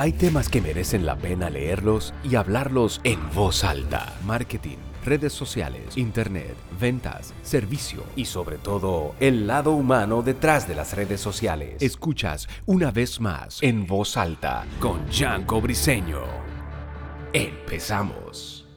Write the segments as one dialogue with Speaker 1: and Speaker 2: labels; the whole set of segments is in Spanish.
Speaker 1: Hay temas que merecen la pena leerlos y hablarlos en voz alta. Marketing, redes sociales, internet, ventas, servicio y sobre todo el lado humano detrás de las redes sociales. Escuchas una vez más en voz alta con Janko Briseño. Empezamos.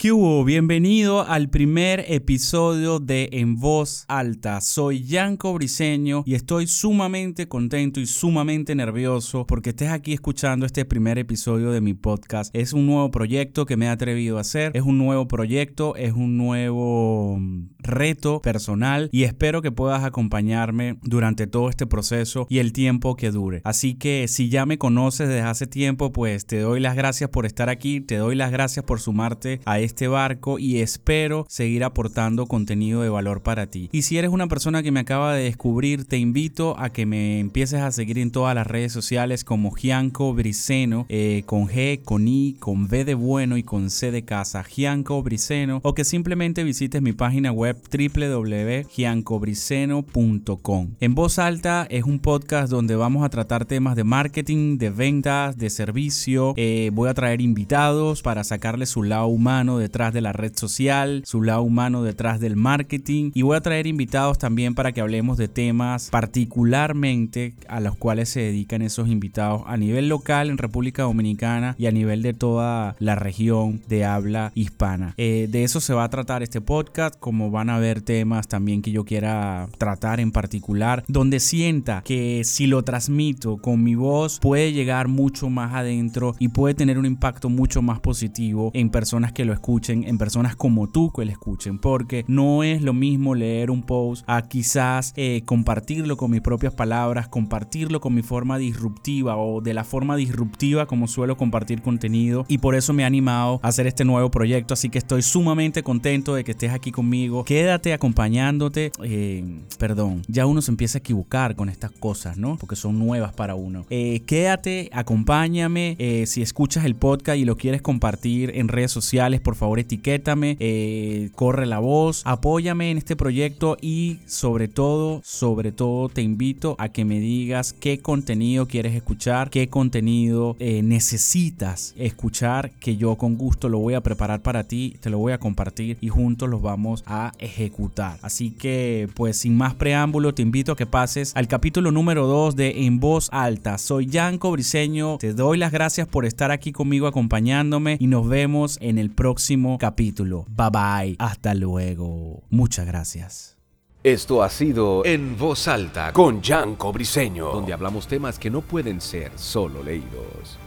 Speaker 2: ¿Qué hubo? Bienvenido al primer episodio de En Voz Alta. Soy Yanko Briseño y estoy sumamente contento y sumamente nervioso porque estés aquí escuchando este primer episodio de mi podcast. Es un nuevo proyecto que me he atrevido a hacer, es un nuevo proyecto, es un nuevo mm, reto personal y espero que puedas acompañarme durante todo este proceso y el tiempo que dure. Así que si ya me conoces desde hace tiempo, pues te doy las gracias por estar aquí, te doy las gracias por sumarte a este este barco y espero seguir aportando contenido de valor para ti. Y si eres una persona que me acaba de descubrir, te invito a que me empieces a seguir en todas las redes sociales como Gianco Briceno, eh, con G, con I, con V de bueno y con C de casa, Gianco Briceno, o que simplemente visites mi página web www.giancobriceno.com. En voz alta es un podcast donde vamos a tratar temas de marketing, de ventas, de servicio. Eh, voy a traer invitados para sacarle su lado humano detrás de la red social, su lado humano detrás del marketing y voy a traer invitados también para que hablemos de temas particularmente a los cuales se dedican esos invitados a nivel local en República Dominicana y a nivel de toda la región de habla hispana. Eh, de eso se va a tratar este podcast, como van a haber temas también que yo quiera tratar en particular, donde sienta que si lo transmito con mi voz puede llegar mucho más adentro y puede tener un impacto mucho más positivo en personas que lo escuchan en personas como tú que le escuchen, porque no es lo mismo leer un post a quizás eh, compartirlo con mis propias palabras, compartirlo con mi forma disruptiva o de la forma disruptiva como suelo compartir contenido y por eso me he animado a hacer este nuevo proyecto, así que estoy sumamente contento de que estés aquí conmigo, quédate acompañándote, eh, perdón, ya uno se empieza a equivocar con estas cosas, ¿no? Porque son nuevas para uno. Eh, quédate, acompáñame, si escuchas el podcast y lo quieres compartir en redes sociales, por favor etiquétame, eh, corre la voz, apóyame en este proyecto y sobre todo, sobre todo te invito a que me digas qué contenido quieres escuchar, qué contenido eh, necesitas escuchar, que yo con gusto lo voy a preparar para ti, te lo voy a compartir y juntos los vamos a ejecutar. Así que pues sin más preámbulo te invito a que pases al capítulo número 2 de En Voz Alta. Soy Yanko Briseño, te doy las gracias por estar aquí conmigo acompañándome y nos vemos en el próximo capítulo. Bye bye. Hasta luego. Muchas gracias.
Speaker 1: Esto ha sido En Voz Alta con Janko Briseño, donde hablamos temas que no pueden ser solo leídos.